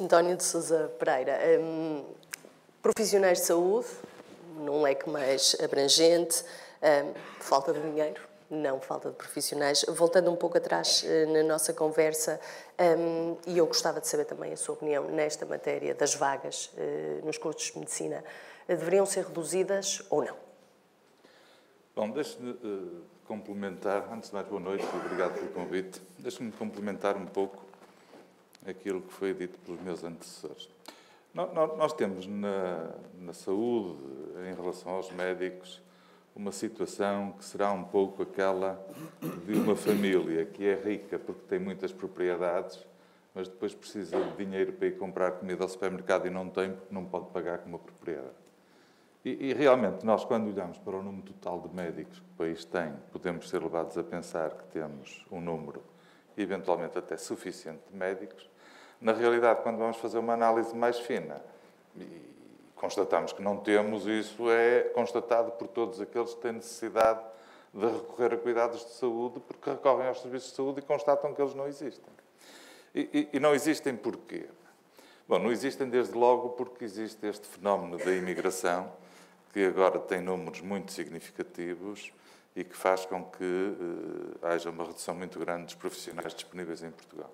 António de Sousa Pereira, um, profissionais de saúde, num leque mais abrangente, um, falta de dinheiro, não falta de profissionais. Voltando um pouco atrás uh, na nossa conversa, um, e eu gostava de saber também a sua opinião nesta matéria das vagas uh, nos cursos de medicina, uh, deveriam ser reduzidas ou não? Bom, deixe-me complementar, antes de mais boa noite obrigado pelo convite, deixe-me complementar um pouco aquilo que foi dito pelos meus antecessores. Nós temos na, na saúde, em relação aos médicos, uma situação que será um pouco aquela de uma família que é rica porque tem muitas propriedades, mas depois precisa de dinheiro para ir comprar comida ao supermercado e não tem porque não pode pagar com uma propriedade. E, e, realmente, nós, quando olhamos para o número total de médicos que o país tem, podemos ser levados a pensar que temos um número, eventualmente até suficiente, de médicos, na realidade, quando vamos fazer uma análise mais fina e constatamos que não temos, isso é constatado por todos aqueles que têm necessidade de recorrer a cuidados de saúde, porque recorrem aos serviços de saúde e constatam que eles não existem. E, e, e não existem porquê? Bom, não existem desde logo porque existe este fenómeno da imigração, que agora tem números muito significativos e que faz com que uh, haja uma redução muito grande dos profissionais disponíveis em Portugal.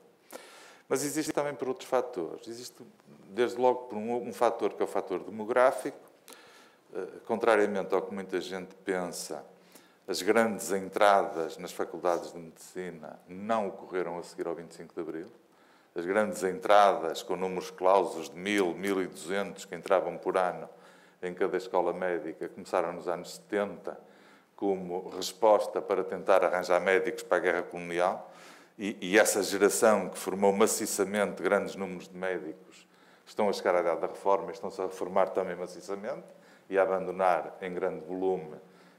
Mas existe também por outros fatores. Existe, desde logo, por um, um fator que é o fator demográfico. Uh, contrariamente ao que muita gente pensa, as grandes entradas nas faculdades de medicina não ocorreram a seguir ao 25 de abril. As grandes entradas, com números clausos de 1.000, 1.200 que entravam por ano em cada escola médica, começaram nos anos 70 como resposta para tentar arranjar médicos para a guerra colonial. E, e, essa geração que formou maciçamente grandes números de médicos estão a chegar à idade da reforma e estão-se a reformar também maciçamente e a abandonar em grande volume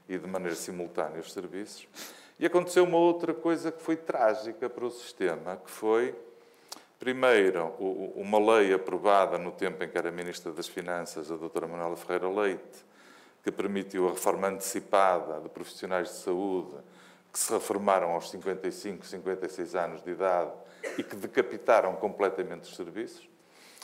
e de maneira simultânea os serviços. E aconteceu uma outra coisa que foi trágica para o sistema, que foi, primeiro, uma lei aprovada no tempo em que era Ministra das Finanças, a doutora Manuela Ferreira Leite, que permitiu a reforma antecipada de profissionais de saúde que se reformaram aos 55, 56 anos de idade e que decapitaram completamente os serviços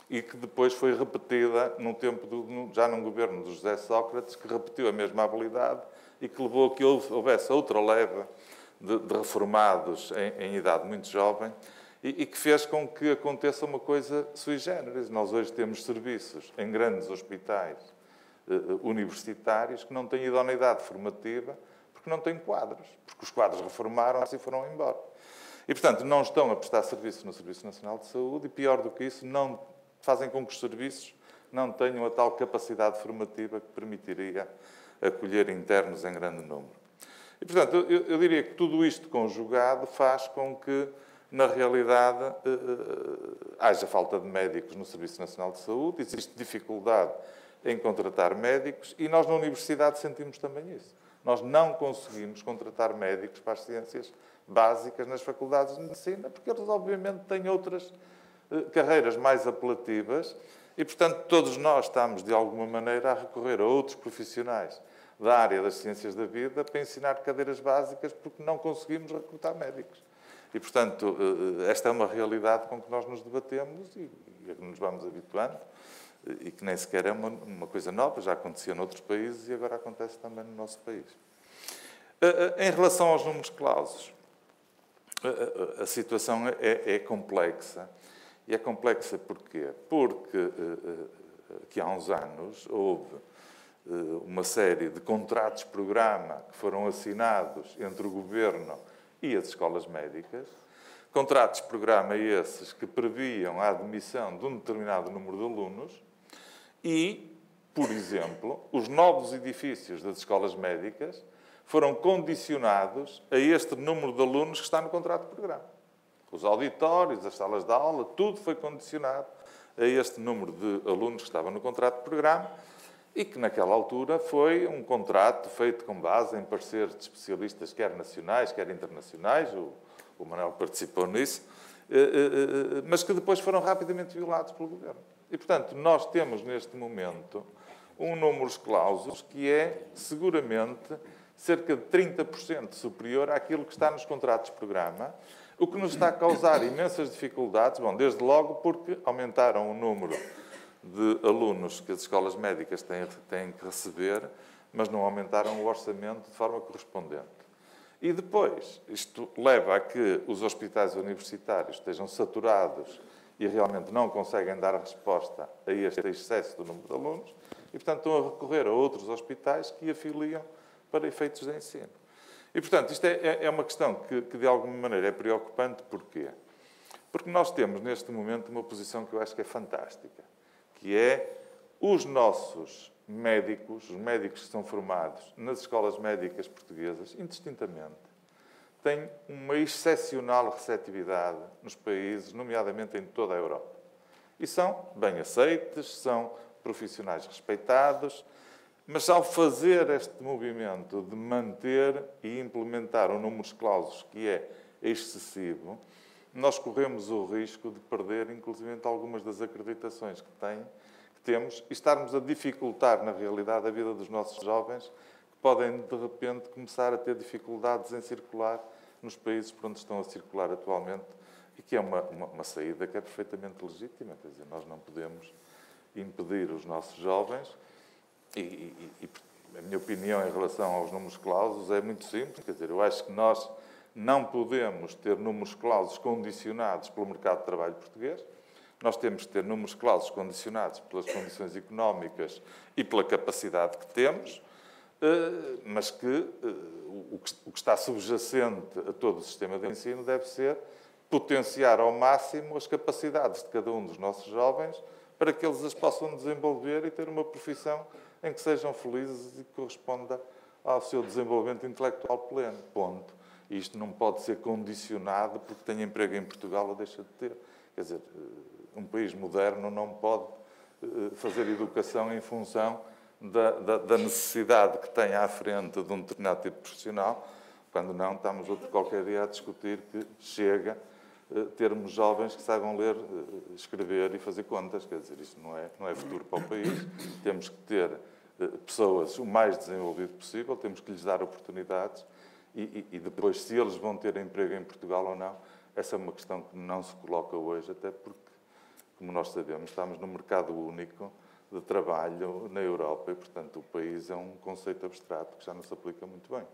e que depois foi repetida no tempo do, já num governo do José Sócrates, que repetiu a mesma habilidade e que levou a que houvesse outra leva de, de reformados em, em, idade muito jovem e, e, que fez com que aconteça uma coisa sui generis. Nós hoje temos serviços em grandes hospitais eh, universitários que não têm idoneidade formativa porque não têm quadros, porque os quadros reformaram-se e foram embora. E, portanto, não estão a prestar serviço no Serviço Nacional de Saúde e, pior do que isso, não fazem com que os serviços não tenham a tal capacidade formativa que permitiria acolher internos em grande número. E, portanto, eu, eu diria que tudo isto conjugado faz com que, na realidade, eh, eh, haja falta de médicos no Serviço Nacional de Saúde, existe dificuldade em contratar médicos e nós na universidade sentimos também isso. Nós não conseguimos contratar médicos para as ciências básicas nas faculdades de medicina, porque eles, obviamente, têm outras eh, carreiras mais apelativas e, portanto, todos nós estamos, de alguma maneira, a recorrer a outros profissionais da área das ciências da vida para ensinar cadeiras básicas, porque não conseguimos recrutar médicos. E, portanto, eh, esta é uma realidade com que nós nos debatemos e, e nos vamos habituando e que nem sequer é uma, uma coisa nova, já acontecia noutros países e agora acontece também no nosso país. Eh, eh, em relação aos números clausos, eh, a situação é, é, complexa. E é complexa porquê? Porque que há uns anos houve uma série de contratos-programa que foram assinados entre o Governo e as escolas médicas, contratos-programa esses que previam a admissão de um determinado número de alunos, e, por exemplo, os novos edifícios das escolas médicas foram condicionados a este número de alunos que está no contrato de programa. Os auditórios, as salas de aula, tudo foi condicionado a este número de alunos que estavam no contrato de programa e que, naquela altura, foi um contrato feito com base em pareceres de especialistas, quer nacionais, quer internacionais, o, o Manuel participou nisso, eh, eh, eh, mas que depois foram rapidamente violados pelo governo. E, portanto, nós temos neste momento um número de clausos que é seguramente cerca de 30% superior àquilo que está nos contratos de programa, O que nos está a causar imensas dificuldades, bom, desde logo porque aumentaram o número de alunos que as escolas médicas têm, têm que receber, mas não aumentaram o orçamento de forma correspondente. E depois, isto leva a que os hospitais universitários estejam saturados e realmente não conseguem dar resposta a este excesso do número de alunos e, portanto, estão a recorrer a outros hospitais que afiliam para efeitos de ensino. E, portanto, isto é, é, é uma questão que, que, de alguma maneira, é preocupante. Porquê? Porque nós temos, neste momento, uma posição que eu acho que é fantástica, que é os nossos médicos, os médicos que são formados nas escolas médicas portuguesas, indistintamente, têm uma excepcional receptividade nos países, nomeadamente em toda a Europa. E são bem aceites, são profissionais respeitados, mas ao fazer este movimento de manter e implementar um número de clausos que é excessivo, nós corremos o risco de perder, inclusive, algumas das acreditações que, tem, que temos e estarmos a dificultar, na realidade, a vida dos nossos jovens, que podem, de repente, começar a ter dificuldades em circular nos países por onde estão a circular atualmente e que é uma, uma, uma saída que é perfeitamente legítima. Quer dizer, nós não podemos impedir os nossos jovens e, e, e, a minha opinião em relação aos números clausos é muito simples. Quer dizer, eu acho que nós não podemos ter números clausos condicionados pelo mercado de trabalho português. Nós temos que ter números clausos condicionados pelas condições económicas e pela capacidade que temos, mas que eh, o que está subjacente a todo o sistema de ensino deve ser potenciar ao máximo as capacidades de cada um dos nossos jovens para que eles as possam desenvolver e ter uma profissão em que sejam felizes e que corresponda ao seu desenvolvimento intelectual pleno. Ponto. Isto não pode ser condicionado porque tem emprego em Portugal ou deixa de ter. Quer dizer, eh, um país moderno não pode eh, fazer educação em função da, da, da necessidade que tem à frente de um determinado tipo de profissional, quando não estamos outro qualquer dia a discutir que chega eh, termos jovens que saibam ler, eh, escrever e fazer contas. Quer dizer, isso não é, não é futuro para o país. Temos que ter eh, pessoas o mais desenvolvido possível, temos que lhes dar oportunidades e, e, e, depois, se eles vão ter emprego em Portugal ou não, essa é uma questão que não se coloca hoje, até porque, como nós sabemos, estamos no mercado único de trabalho na Europa e, portanto, o país é um conceito abstrato que já não se aplica muito bem.